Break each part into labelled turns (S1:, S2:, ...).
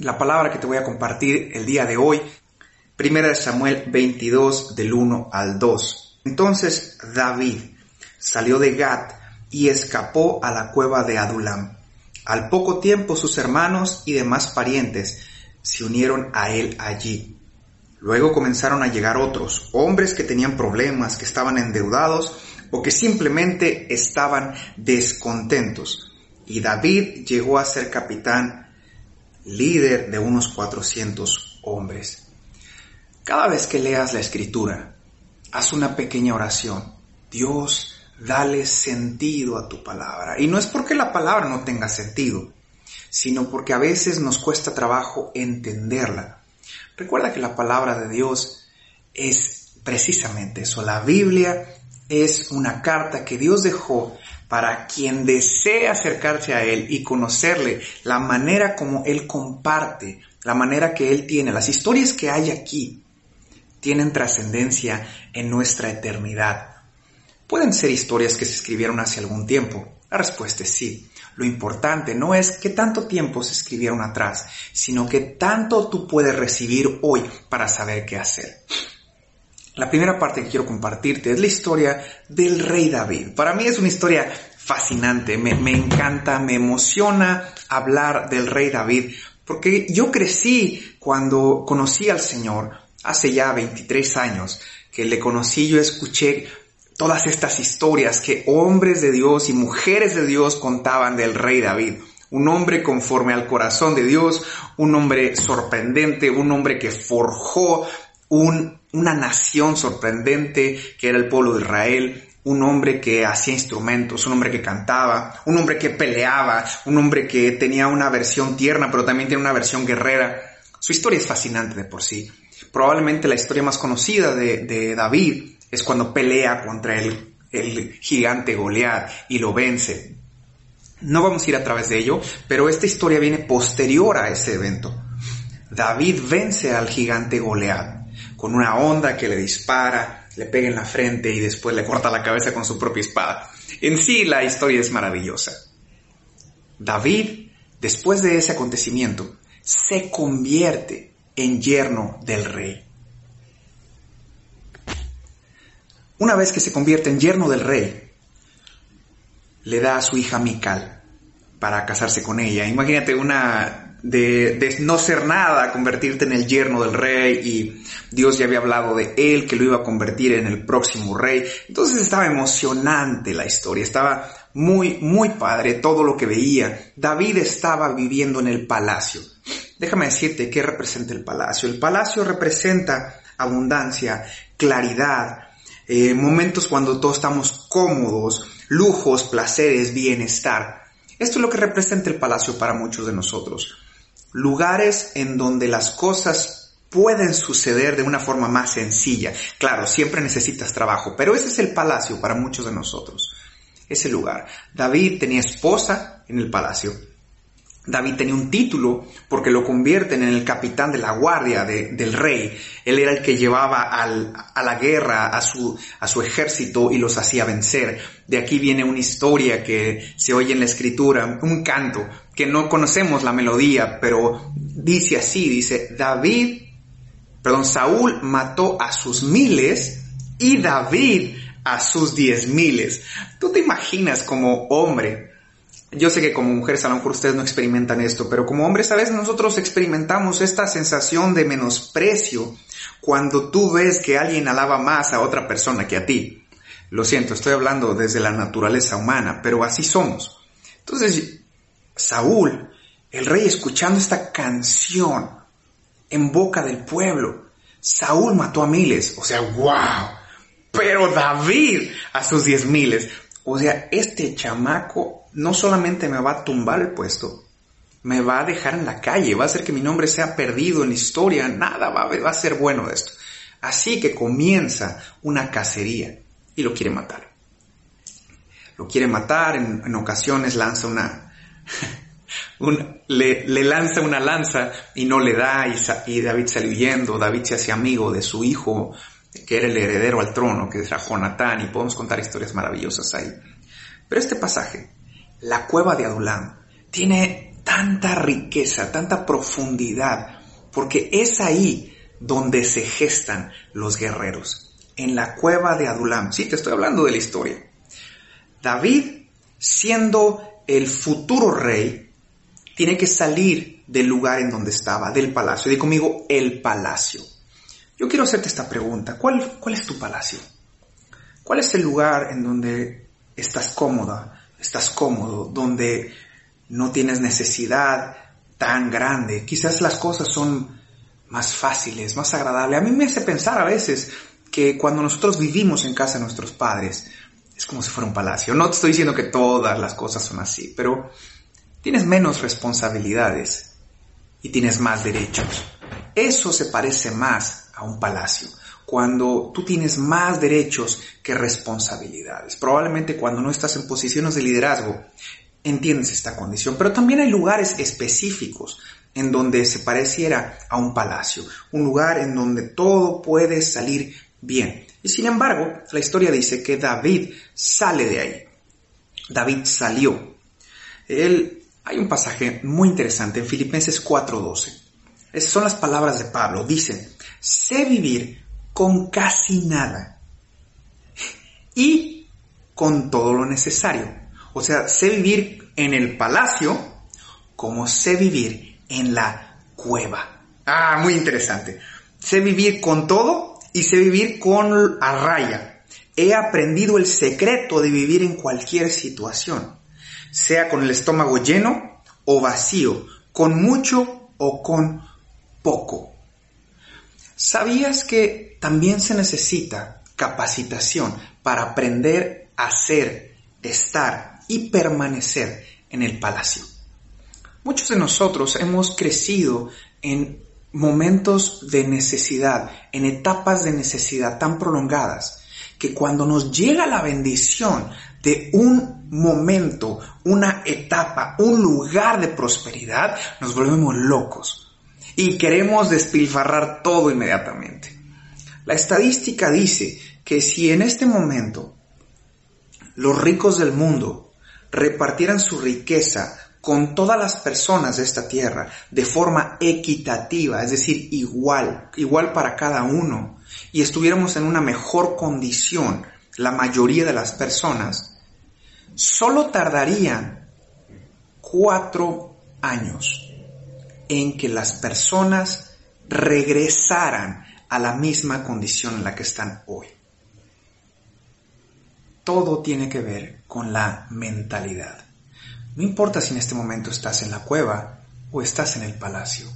S1: La palabra que te voy a compartir el día de hoy, primera de Samuel 22 del 1 al 2. Entonces David salió de Gat y escapó a la cueva de Adulam. Al poco tiempo sus hermanos y demás parientes se unieron a él allí. Luego comenzaron a llegar otros, hombres que tenían problemas, que estaban endeudados o que simplemente estaban descontentos. Y David llegó a ser capitán líder de unos 400 hombres. Cada vez que leas la escritura, haz una pequeña oración. Dios, dale sentido a tu palabra. Y no es porque la palabra no tenga sentido, sino porque a veces nos cuesta trabajo entenderla. Recuerda que la palabra de Dios es precisamente eso. La Biblia es una carta que Dios dejó para quien desea acercarse a Él y conocerle, la manera como Él comparte, la manera que Él tiene, las historias que hay aquí, tienen trascendencia en nuestra eternidad. Pueden ser historias que se escribieron hace algún tiempo. La respuesta es sí. Lo importante no es qué tanto tiempo se escribieron atrás, sino que tanto tú puedes recibir hoy para saber qué hacer. La primera parte que quiero compartirte es la historia del rey David. Para mí es una historia fascinante, me, encanta, me emociona hablar del rey David, porque yo crecí cuando conocí al Señor hace ya 23 años, que le conocí, yo escuché todas estas historias que hombres de Dios y mujeres de Dios contaban del rey David. Un hombre conforme al corazón de Dios, un hombre sorprendente, un hombre que forjó un una nación sorprendente que era el pueblo de Israel, un hombre que hacía instrumentos, un hombre que cantaba, un hombre que peleaba, un hombre que tenía una versión tierna, pero también tiene una versión guerrera. Su historia es fascinante de por sí. Probablemente la historia más conocida de, David es cuando pelea contra el, el gigante Goliat y lo vence. No vamos a ir a través de ello, pero esta historia viene posterior a ese evento. David vence al gigante Goliat con una onda que le dispara, le pega en la frente y después le corta la cabeza con su propia espada. En sí la historia es maravillosa. David, después de ese acontecimiento, se convierte en yerno del rey. Una vez que se convierte en yerno del rey, le da a su hija Mical para casarse con ella. Imagínate una de, no ser nada, convertirte en el yerno del rey y Dios ya había hablado de él, que lo iba a convertir en el próximo rey. Entonces estaba emocionante la historia, estaba muy, muy padre todo lo que veía. David estaba viviendo en el palacio. Déjame decirte qué representa el palacio. El palacio representa abundancia, claridad, eh, momentos cuando todos estamos cómodos, lujos, placeres, bienestar. Esto es lo que representa el palacio para muchos de nosotros lugares en donde las cosas pueden suceder de una forma más sencilla. Claro, siempre necesitas trabajo, pero ese es el palacio para muchos de nosotros, ese lugar. David tenía esposa en el palacio, David tenía un título porque lo convierten en el capitán de la guardia del rey. Él era el que llevaba a la guerra a su, a su ejército y los hacía vencer. De aquí viene una historia que se oye en la escritura, un canto, que no conocemos la melodía, pero dice así, dice, David, perdón, Saúl mató a sus miles y David a sus diez miles. ¿Tú te imaginas como hombre yo sé que como mujeres a lo mejor ustedes no experimentan esto, pero como hombres a veces nosotros experimentamos esta sensación de menosprecio cuando tú ves que alguien alaba más a otra persona que a ti. Lo siento, estoy hablando desde la naturaleza humana, pero así somos. Entonces, Saúl, el rey escuchando esta canción en boca del pueblo, Saúl mató a miles, o sea, wow, pero David a sus diez miles. O sea, este chamaco no solamente me va a tumbar el puesto, me va a dejar en la calle, va a hacer que mi nombre sea perdido en la historia, nada va, a ser bueno de esto. Así que comienza una cacería y lo quiere matar. Lo quiere matar, en, ocasiones lanza una, le, lanza una lanza y no le da y, y, David sale huyendo, David se hace amigo de su hijo que era el heredero al trono, que era Jonatán y podemos contar historias maravillosas ahí. Pero este pasaje, la cueva de Adulam, tiene tanta riqueza, tanta profundidad, porque es ahí donde se gestan los guerreros, en la cueva de Adulam. Sí, te estoy hablando de la historia. David, siendo el futuro rey, tiene que salir del lugar en donde estaba, del palacio. Di conmigo, el palacio. Yo quiero hacerte esta pregunta. ¿Cuál, ¿Cuál es tu palacio? ¿Cuál es el lugar en donde estás cómoda, estás cómodo, donde no tienes necesidad tan grande? Quizás las cosas son más fáciles, más agradables. A mí me hace pensar a veces que cuando nosotros vivimos en casa de nuestros padres, es como si fuera un palacio. No te estoy diciendo que todas las cosas son así, pero tienes menos responsabilidades y tienes más derechos. Eso se parece más a un palacio, cuando tú tienes más derechos que responsabilidades. Probablemente cuando no estás en posiciones de liderazgo, entiendes esta condición, pero también hay lugares específicos en donde se pareciera a un palacio, un lugar en donde todo puede salir bien. Y sin embargo, la historia dice que David sale de ahí. David salió. Él, hay un pasaje muy interesante en Filipenses 4:12. Esas son las palabras de Pablo. Dice, sé vivir con casi nada y con todo lo necesario. O sea, sé vivir en el palacio como sé vivir en la cueva. Ah, muy interesante. Sé vivir con todo y sé vivir con a raya. He aprendido el secreto de vivir en cualquier situación, sea con el estómago lleno o vacío, con mucho o con poco. ¿Sabías que también se necesita capacitación para aprender a ser, estar y permanecer en el palacio? Muchos de nosotros hemos crecido en momentos de necesidad, en etapas de necesidad tan prolongadas, que cuando nos llega la bendición de un momento, una etapa, un lugar de prosperidad, nos volvemos locos y queremos despilfarrar todo inmediatamente. La estadística dice que si en este momento los ricos del mundo repartieran su riqueza con todas las personas de esta tierra de forma equitativa, es decir, igual, igual para cada uno, y estuviéramos en una mejor condición, la mayoría de las personas, solo tardarían cuatro años en que las personas regresaran a la misma condición en la que están hoy. Todo tiene que ver con la mentalidad. No importa si en este momento estás en la cueva o estás en el palacio.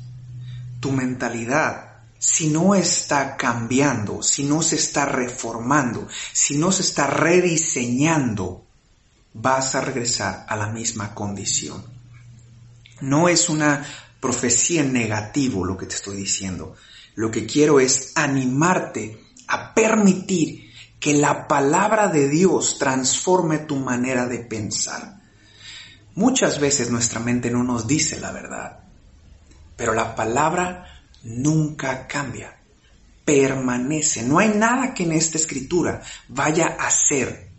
S1: Tu mentalidad, si no está cambiando, si no se está reformando, si no se está rediseñando, vas a regresar a la misma condición. No es una profecía en negativo lo que te estoy diciendo. Lo que quiero es animarte a permitir que la palabra de Dios transforme tu manera de pensar. Muchas veces nuestra mente no nos dice la verdad, pero la palabra nunca cambia, permanece. No hay nada que en esta escritura vaya a ser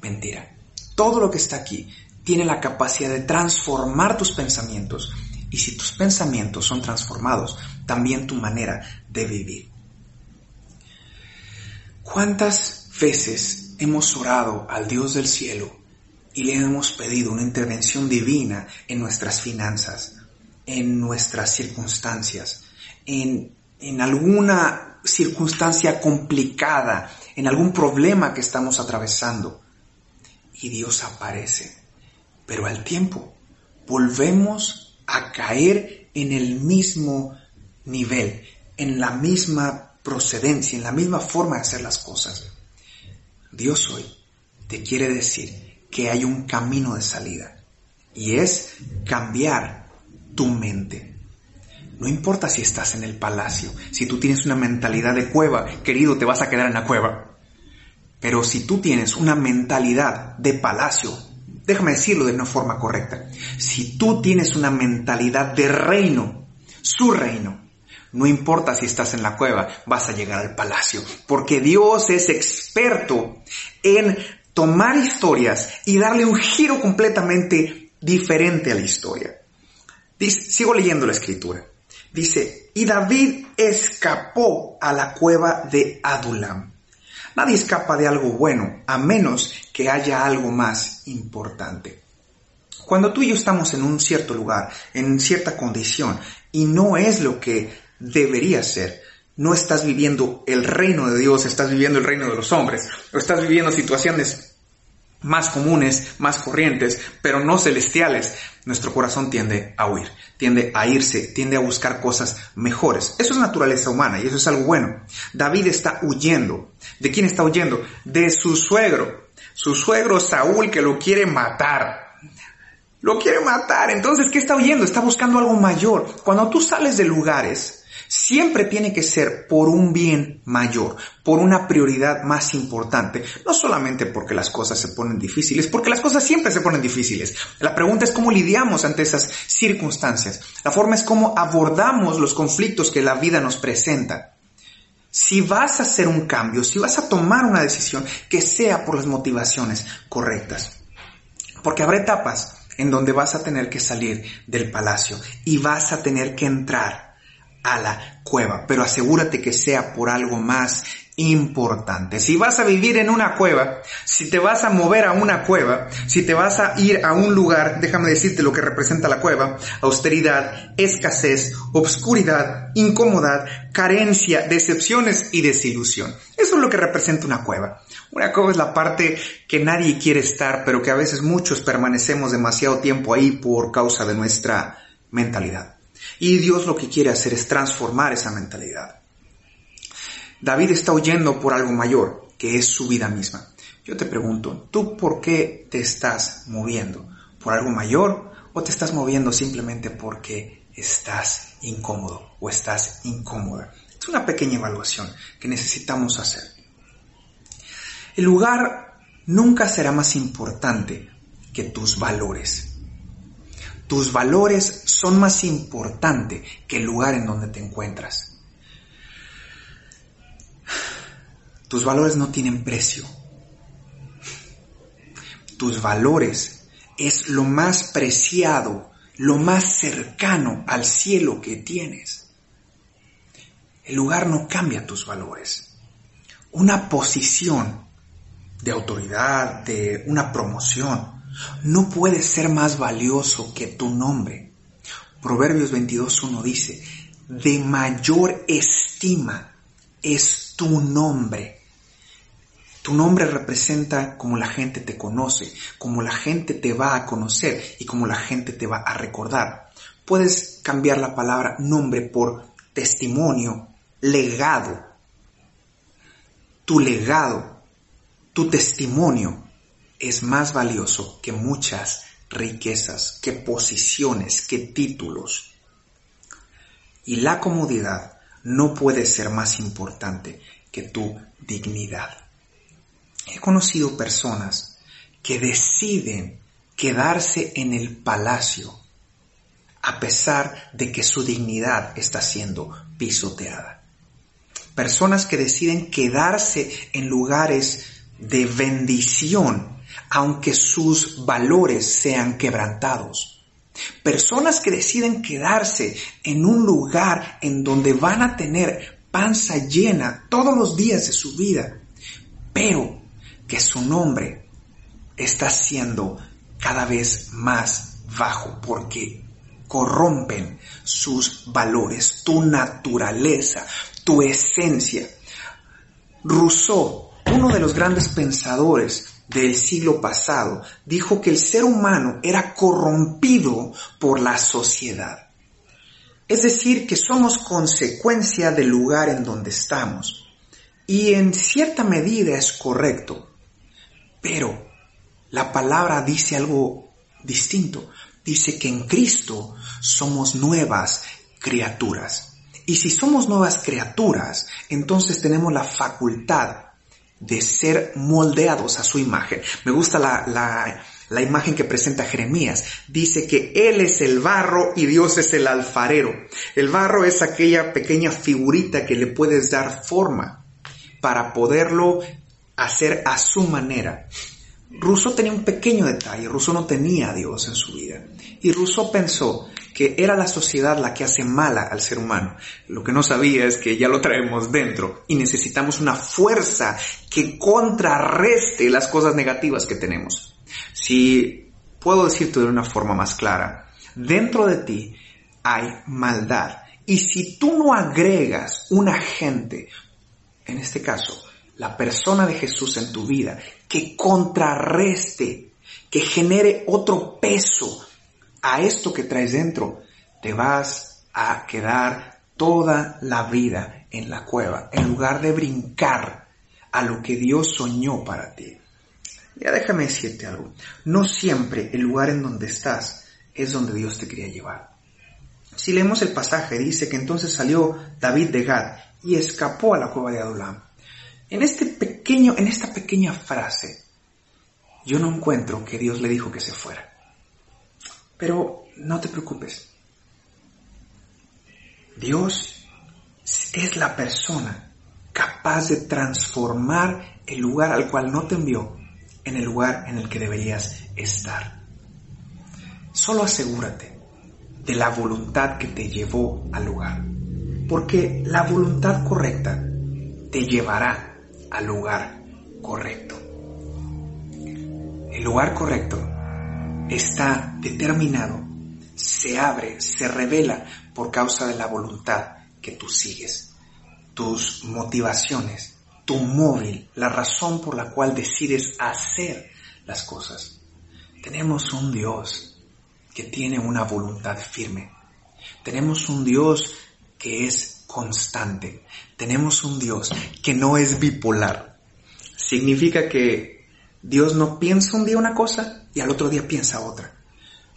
S1: mentira. Todo lo que está aquí tiene la capacidad de transformar tus pensamientos y si tus pensamientos son transformados, también tu manera de vivir. ¿Cuántas veces hemos orado al Dios del cielo y le hemos pedido una intervención divina en nuestras finanzas, en nuestras circunstancias, en, en alguna circunstancia complicada, en algún problema que estamos atravesando. Y Dios aparece. Pero al tiempo volvemos a caer en el mismo nivel, en la misma procedencia, en la misma forma de hacer las cosas. Dios hoy te quiere decir que hay un camino de salida y es cambiar tu mente. No importa si estás en el palacio, si tú tienes una mentalidad de cueva, querido, te vas a quedar en la cueva. Pero si tú tienes una mentalidad de palacio, déjame decirlo de una forma correcta, si tú tienes una mentalidad de reino, su reino, no importa si estás en la cueva, vas a llegar al palacio, porque Dios es experto en tomar historias y darle un giro completamente diferente a la historia. sigo leyendo la escritura. Dice, y David escapó a la cueva de Adulam. Nadie escapa de algo bueno, a menos que haya algo más importante. Cuando tú y yo estamos en un cierto lugar, en cierta condición, y no es lo que debería ser, no estás viviendo el reino de Dios, estás viviendo el reino de los hombres, o estás viviendo situaciones más comunes, más corrientes, pero no celestiales, nuestro corazón tiende a huir, tiende a irse, tiende a buscar cosas mejores. Eso es naturaleza humana y eso es algo bueno. David está huyendo. ¿De quién está huyendo? De su suegro. Su suegro Saúl que lo quiere matar. Lo quiere matar. Entonces, ¿qué está huyendo? Está buscando algo mayor. Cuando tú sales de lugares siempre tiene que ser por un bien mayor, por una prioridad más importante, no solamente porque las cosas se ponen difíciles, porque las cosas siempre se ponen difíciles. La pregunta es cómo lidiamos ante esas circunstancias. La forma es cómo abordamos los conflictos que la vida nos presenta. Si vas a hacer un cambio, si vas a tomar una decisión, que sea por las motivaciones correctas. Porque habrá etapas en donde vas a tener que salir del palacio y vas a tener que entrar a la cueva, pero asegúrate que sea por algo más importante. Si vas a vivir en una cueva, si te vas a mover a una cueva, si te vas a ir a un lugar, déjame decirte lo que representa la cueva, austeridad, escasez, obscuridad, incomodidad, carencia, decepciones y desilusión. Eso es lo que representa una cueva. Una cueva es la parte que nadie quiere estar, pero que a veces muchos permanecemos demasiado tiempo ahí por causa de nuestra mentalidad. Y Dios lo que quiere hacer es transformar esa mentalidad. David está huyendo por algo mayor, que es su vida misma. Yo te pregunto, ¿tú por qué te estás moviendo? ¿Por algo mayor o te estás moviendo simplemente porque estás incómodo o estás incómoda? Es una pequeña evaluación que necesitamos hacer. El lugar nunca será más importante que tus valores. Tus valores son más importantes que el lugar en donde te encuentras. Tus valores no tienen precio. Tus valores es lo más preciado, lo más cercano al cielo que tienes. El lugar no cambia tus valores. Una posición de autoridad, de una promoción, no puede ser más valioso que tu nombre. Proverbios 22.1 dice, de mayor estima es tu nombre. Tu nombre representa como la gente te conoce, como la gente te va a conocer y como la gente te va a recordar. Puedes cambiar la palabra nombre por testimonio, legado. Tu legado, tu testimonio es más valioso que muchas riquezas, que posiciones, que títulos. Y la comodidad no puede ser más importante que tu dignidad. He conocido personas que deciden quedarse en el palacio a pesar de que su dignidad está siendo pisoteada. Personas que deciden quedarse en lugares de bendición aunque sus valores sean quebrantados. Personas que deciden quedarse en un lugar en donde van a tener panza llena todos los días de su vida, pero que su nombre está siendo cada vez más bajo porque corrompen sus valores, tu naturaleza, tu esencia. Rousseau, uno de los grandes pensadores del siglo pasado dijo que el ser humano era corrompido por la sociedad. Es decir, que somos consecuencia del lugar en donde estamos. Y en cierta medida es correcto. Pero la palabra dice algo distinto. Dice que en Cristo somos nuevas criaturas. Y si somos nuevas criaturas, entonces tenemos la facultad de ser moldeados a su imagen. Me gusta la, la, la imagen que presenta Jeremías. Dice que Él es el barro y Dios es el alfarero. El barro es aquella pequeña figurita que le puedes dar forma para poderlo hacer a su manera. Rousseau tenía un pequeño detalle, Rousseau no tenía a Dios en su vida. Y Rousseau pensó que era la sociedad la que hace mala al ser humano. Lo que no sabía es que ya lo traemos dentro y necesitamos una fuerza que contrarreste las cosas negativas que tenemos. Si puedo decirte de una forma más clara, dentro de ti hay maldad. Y si tú no agregas un agente, en este caso, la persona de Jesús en tu vida, que contrarreste, que genere otro peso a esto que traes dentro, te vas a quedar toda la vida en la cueva, en lugar de brincar a lo que Dios soñó para ti. Ya déjame decirte algo. No siempre el lugar en donde estás es donde Dios te quería llevar. Si leemos el pasaje, dice que entonces salió David de Gad y escapó a la cueva de Adulam. En este pequeño, en esta pequeña frase, yo no encuentro que Dios le dijo que se fuera. Pero no te preocupes. Dios es la persona capaz de transformar el lugar al cual no te envió en el lugar en el que deberías estar. Solo asegúrate de la voluntad que te llevó al lugar, porque la voluntad correcta te llevará al lugar correcto. El lugar correcto está determinado, se abre, se revela por causa de la voluntad que tú sigues, tus motivaciones, tu móvil, la razón por la cual decides hacer las cosas. Tenemos un Dios que tiene una voluntad firme. Tenemos un Dios que es constante. Tenemos un Dios que no es bipolar. Significa que Dios no piensa un día una cosa y al otro día piensa otra.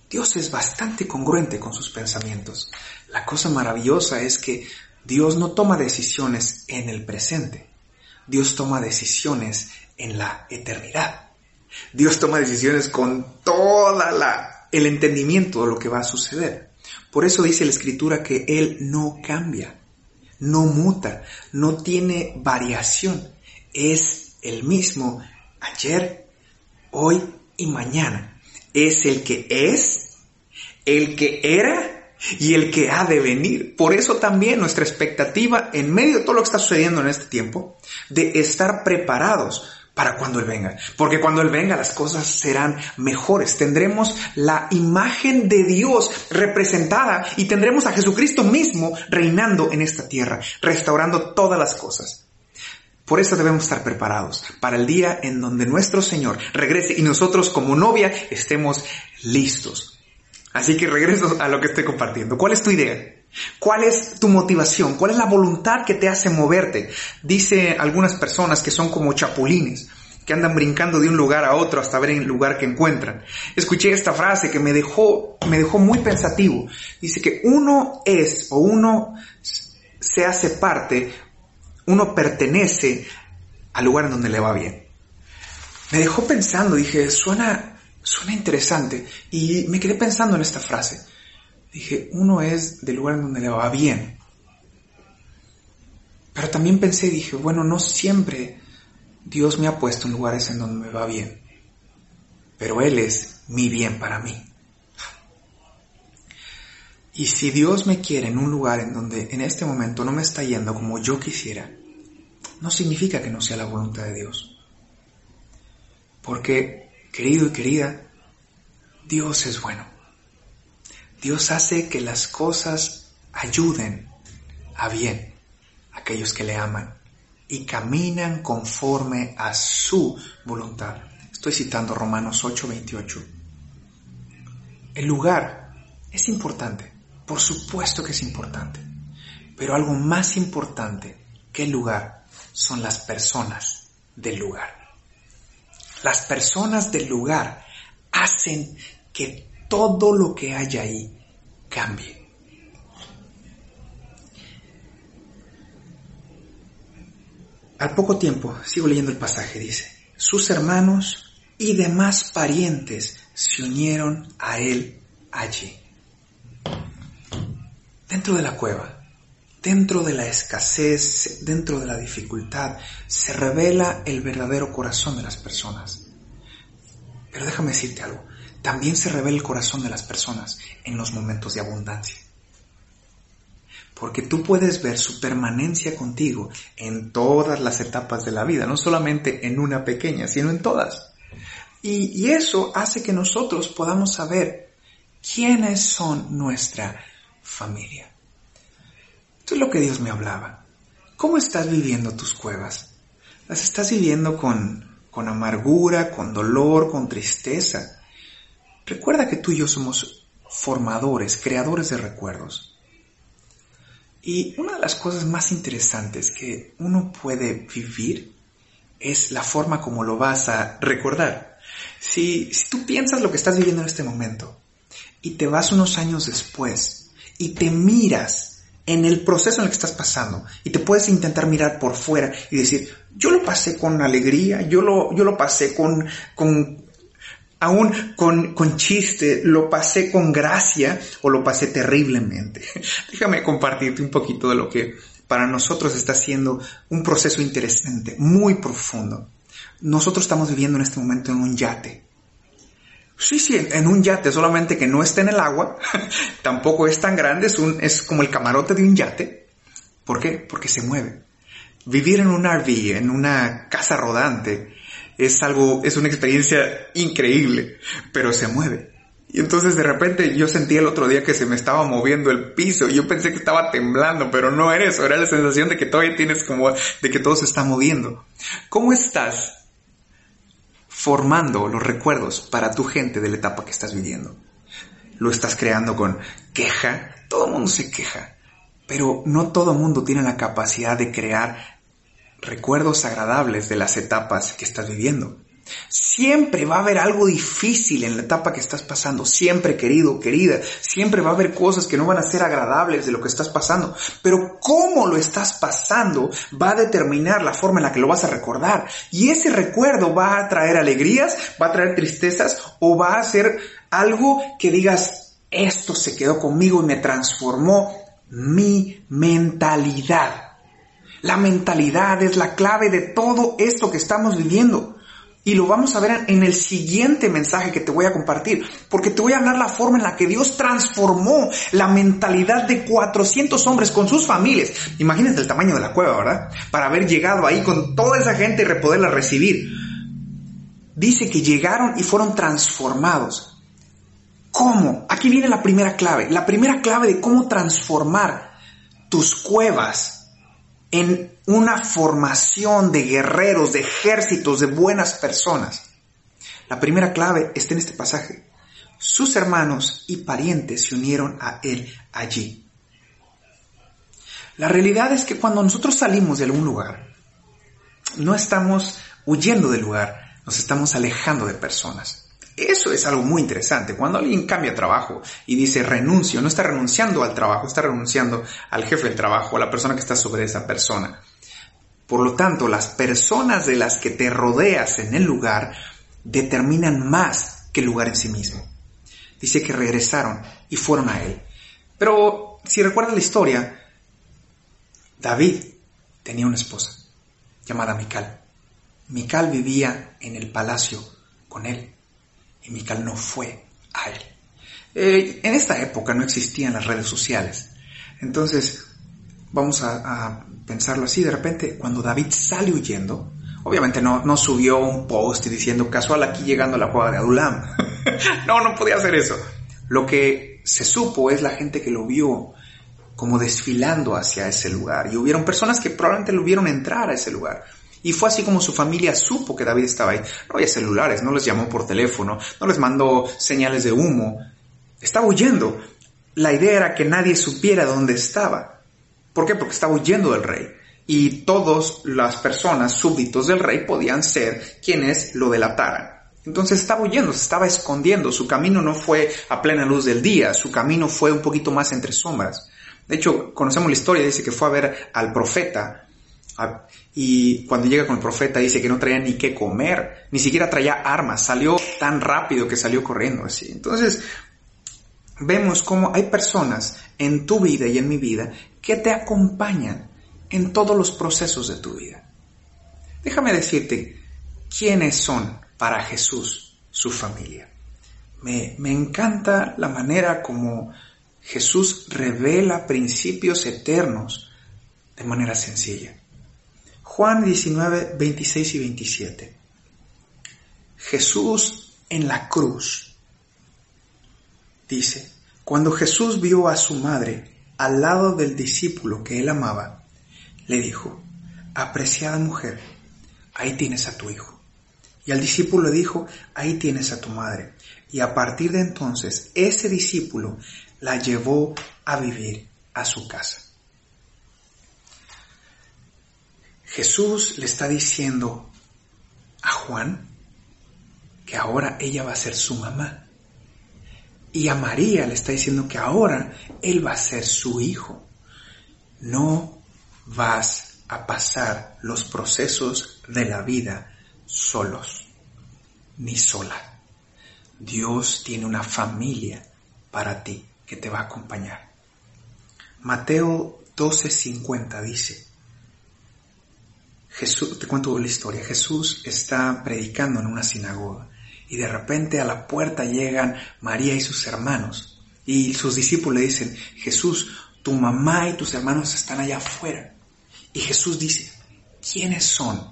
S1: Dios es bastante congruente con sus pensamientos. La cosa maravillosa es que Dios no toma decisiones en el presente. Dios toma decisiones en la eternidad. Dios toma decisiones con toda la el entendimiento de lo que va a suceder. Por eso dice la escritura que él no cambia, no muta, no tiene variación. Es el mismo ayer, hoy y mañana. Es el que es, el que era y el que ha de venir. Por eso también nuestra expectativa en medio de todo lo que está sucediendo en este tiempo, de estar preparados para cuando Él venga. Porque cuando Él venga las cosas serán mejores. Tendremos la imagen de Dios representada y tendremos a Jesucristo mismo reinando en esta tierra, restaurando todas las cosas. Por eso debemos estar preparados para el día en donde nuestro Señor regrese y nosotros como novia estemos listos Así que regreso a lo que estoy compartiendo. ¿Cuál es tu idea? ¿Cuál es tu motivación? ¿Cuál es la voluntad que te hace moverte? Dice algunas personas que son como chapulines, que andan brincando de un lugar a otro hasta ver el lugar que encuentran. Escuché esta frase que me dejó, me dejó muy pensativo. Dice que uno es o uno se hace parte, uno pertenece al lugar en donde le va bien. Me dejó pensando, dije, suena Suena interesante. Y me quedé pensando en esta frase. Dije, uno es del lugar en donde le va bien. Pero también pensé, dije, bueno, no siempre Dios me ha puesto en lugares en donde me va bien. Pero Él es mi bien para mí. Y si Dios me quiere en un lugar en donde en este momento no me está yendo como yo quisiera, no significa que no sea la voluntad de Dios. Porque Querido y querida, Dios es bueno. Dios hace que las cosas ayuden a bien a aquellos que le aman y caminan conforme a su voluntad. Estoy citando Romanos 8:28. El lugar es importante, por supuesto que es importante, pero algo más importante que el lugar son las personas del lugar. Las personas del lugar hacen que todo lo que hay ahí cambie. Al poco tiempo, sigo leyendo el pasaje, dice, sus hermanos y demás parientes se unieron a él allí. Dentro de la cueva, dentro de la escasez, dentro de la dificultad, se revela el verdadero corazón de las personas. Pero déjame decirte algo, también se revela el corazón de las personas en los momentos de abundancia. Porque tú puedes ver su permanencia contigo en todas las etapas de la vida, no solamente en una pequeña, sino en todas. Y, eso hace que nosotros podamos saber quiénes son nuestra familia. Esto es lo que Dios me hablaba. ¿Cómo estás viviendo tus cuevas? ¿Las estás viviendo con, con amargura, con dolor, con tristeza? Recuerda que tú y yo somos formadores, creadores de recuerdos. Y una de las cosas más interesantes que uno puede vivir es la forma como lo vas a recordar. Si, si tú piensas lo que estás viviendo en este momento y te vas unos años después y te miras en el proceso en el que estás pasando y te puedes intentar mirar por fuera y decir, yo lo pasé con alegría, yo lo, yo lo pasé con, con aún con, con chiste, lo pasé con gracia o lo pasé terriblemente. Déjame compartirte un poquito de lo que para nosotros está siendo un proceso interesante, muy profundo. Nosotros estamos viviendo en este momento en un yate. Sí, sí, en un yate, solamente que no está en el agua, tampoco es tan grande, es, es como el camarote de un yate. ¿Por qué? Porque se mueve. Vivir en un RV, en una casa rodante, es algo, es una experiencia increíble, pero se mueve. Y entonces de repente yo sentí el otro día que se me estaba moviendo el piso yo pensé que estaba temblando, pero no era eso, era la sensación de que todavía tienes como, de que todo se está moviendo. ¿Cómo estás formando los recuerdos para tu gente de la etapa que estás viviendo. Lo estás creando con queja, todo el mundo se queja, pero no todo el mundo tiene la capacidad de crear recuerdos agradables de las etapas que estás viviendo. Siempre va a haber algo difícil en la etapa que estás pasando, siempre querido, querida, siempre va a haber cosas que no van a ser agradables de lo que estás pasando, pero cómo lo estás pasando va a determinar la forma en la que lo vas a recordar y ese recuerdo va a traer alegrías, va a traer tristezas o va a ser algo que digas, esto se quedó conmigo y me transformó mi mentalidad. La mentalidad es la clave de todo esto que estamos viviendo. Y lo vamos a ver en el siguiente mensaje que te voy a compartir, porque te voy a hablar la forma en la que Dios transformó la mentalidad de 400 hombres con sus familias. Imagínate el tamaño de la cueva, ¿verdad? Para haber llegado ahí con toda esa gente y poderla recibir. Dice que llegaron y fueron transformados. ¿Cómo? Aquí viene la primera clave. La primera clave de cómo transformar tus cuevas en una formación de guerreros, de ejércitos, de buenas personas. La primera clave está en este pasaje. Sus hermanos y parientes se unieron a él allí. La realidad es que cuando nosotros salimos de algún lugar, no estamos huyendo del lugar, nos estamos alejando de personas. Eso es algo muy interesante. Cuando alguien cambia trabajo y dice renuncio, no está renunciando al trabajo, está renunciando al jefe del trabajo, a la persona que está sobre esa persona. Por lo tanto, las personas de las que te rodeas en el lugar determinan más que el lugar en sí mismo. Dice que regresaron y fueron a él. Pero si recuerdas la historia, David tenía una esposa llamada Mical. Mical vivía en el palacio con él y Mical no fue a él. Eh, en esta época no existían las redes sociales. Entonces, vamos a, pensarlo así, de repente, cuando David sale huyendo, obviamente no, no subió un post diciendo casual aquí llegando a la cueva de Adulam. no, no podía hacer eso. Lo que se supo es la gente que lo vio como desfilando hacia ese lugar. Y hubieron personas que probablemente lo vieron entrar a ese lugar. Y fue así como su familia supo que David estaba ahí. No había celulares, no les llamó por teléfono, no les mandó señales de humo. Estaba huyendo. La idea era que nadie supiera dónde estaba. ¿Por qué? Porque estaba huyendo del rey. y todas las personas súbditos del rey podían ser quienes lo delataran. Entonces estaba huyendo, se estaba escondiendo, su camino no fue a plena luz del día, su camino fue un poquito más entre sombras. De hecho, conocemos la historia, dice que fue a ver al profeta y cuando llega con el profeta dice que no traía ni qué comer, ni siquiera traía armas, salió tan rápido que salió corriendo así. Entonces, vemos cómo hay personas en tu vida y en mi vida que te acompañan en todos los procesos de tu vida. Déjame decirte quiénes son para Jesús su familia. Me, me encanta la manera como Jesús revela principios eternos de manera sencilla. Juan 19, 26 y 27. Jesús en la cruz. Dice, cuando Jesús vio a su madre al lado del discípulo que él amaba, le dijo, apreciada mujer, ahí tienes a tu hijo. Y al discípulo le dijo, ahí tienes a tu madre. Y a partir de entonces, ese discípulo la llevó a vivir a su casa. Jesús le está diciendo a Juan que ahora ella va a ser su mamá. Y a María le está diciendo que ahora él va a ser su hijo. No vas a pasar los procesos de la vida solos, ni sola. Dios tiene una familia para ti que te va a acompañar. Mateo 12:50 dice, Jesús, te cuento la historia, Jesús está predicando en una sinagoga y de repente a la puerta llegan María y sus hermanos y sus discípulos le dicen, Jesús, tu mamá y tus hermanos están allá afuera. Y Jesús dice, ¿quiénes son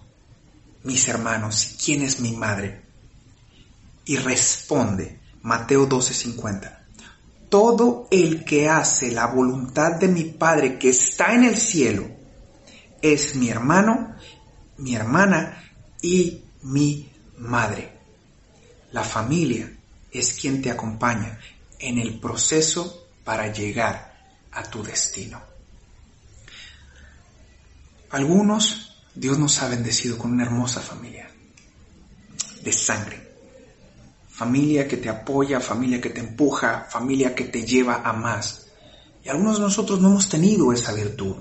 S1: mis hermanos? ¿Quién es mi madre? Y responde Mateo 12:50, todo el que hace la voluntad de mi Padre que está en el cielo es mi hermano, mi hermana y mi madre. La familia es quien te acompaña en el proceso para llegar a tu destino. Algunos, Dios nos ha bendecido con una hermosa familia de sangre. Familia que te apoya, familia que te empuja, familia que te lleva a más. Y algunos de nosotros no hemos tenido esa virtud.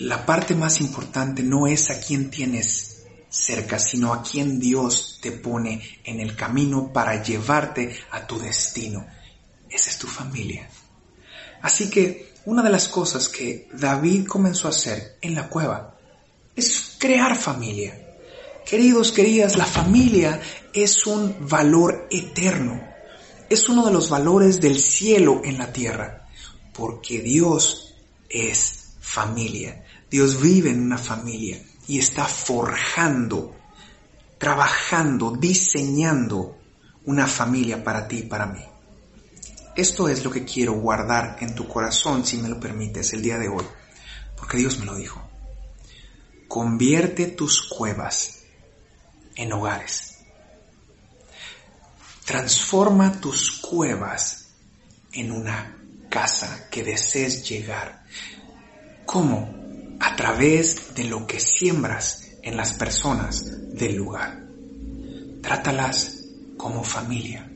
S1: La parte más importante no es a quién tienes cerca, sino a quién Dios te pone en el camino para llevarte a tu destino. Esa es tu familia. Así que una de las cosas que David comenzó a hacer en la cueva es crear familia. Queridos, queridas, la familia es un valor eterno. Es uno de los valores del cielo en la tierra. Porque Dios es familia. Dios vive en una familia y está forjando, trabajando, diseñando una familia para ti y para mí. Esto es lo que quiero guardar en tu corazón, si me lo permites, el día de hoy, porque Dios me lo dijo. Convierte tus cuevas en hogares. Transforma tus cuevas en una casa que desees llegar. ¿Cómo? A través de lo que siembras en las personas del lugar. Trátalas como familia.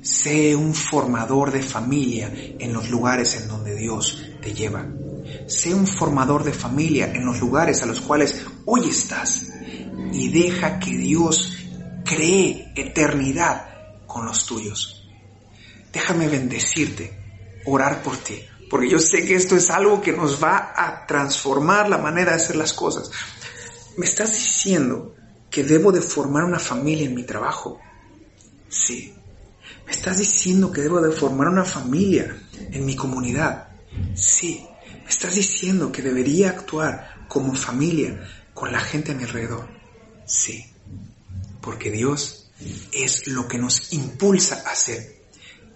S1: Sé un formador de familia en los lugares en donde Dios te lleva. Sé un formador de familia en los lugares a los cuales hoy estás. Y deja que Dios cree eternidad con los tuyos. Déjame bendecirte, orar por ti, porque yo sé que esto es algo que nos va a transformar la manera de hacer las cosas. ¿Me estás diciendo que debo de formar una familia en mi trabajo? Sí. ¿Me estás diciendo que debo de formar una familia en mi comunidad? Sí. ¿Me estás diciendo que debería actuar como familia con la gente a mi alrededor? Sí. Porque Dios es lo que nos impulsa a hacer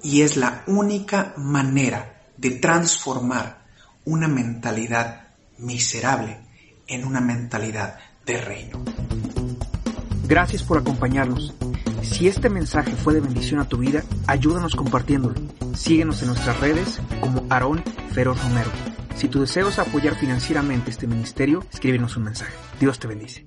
S1: y es la única manera de transformar una mentalidad miserable en una mentalidad de reino.
S2: Gracias por acompañarnos. Si este mensaje fue de bendición a tu vida, ayúdanos compartiéndolo. Síguenos en nuestras redes como Aarón Feroz Romero.
S1: Si tu deseo es apoyar financieramente este ministerio, escríbenos un mensaje. Dios te bendice.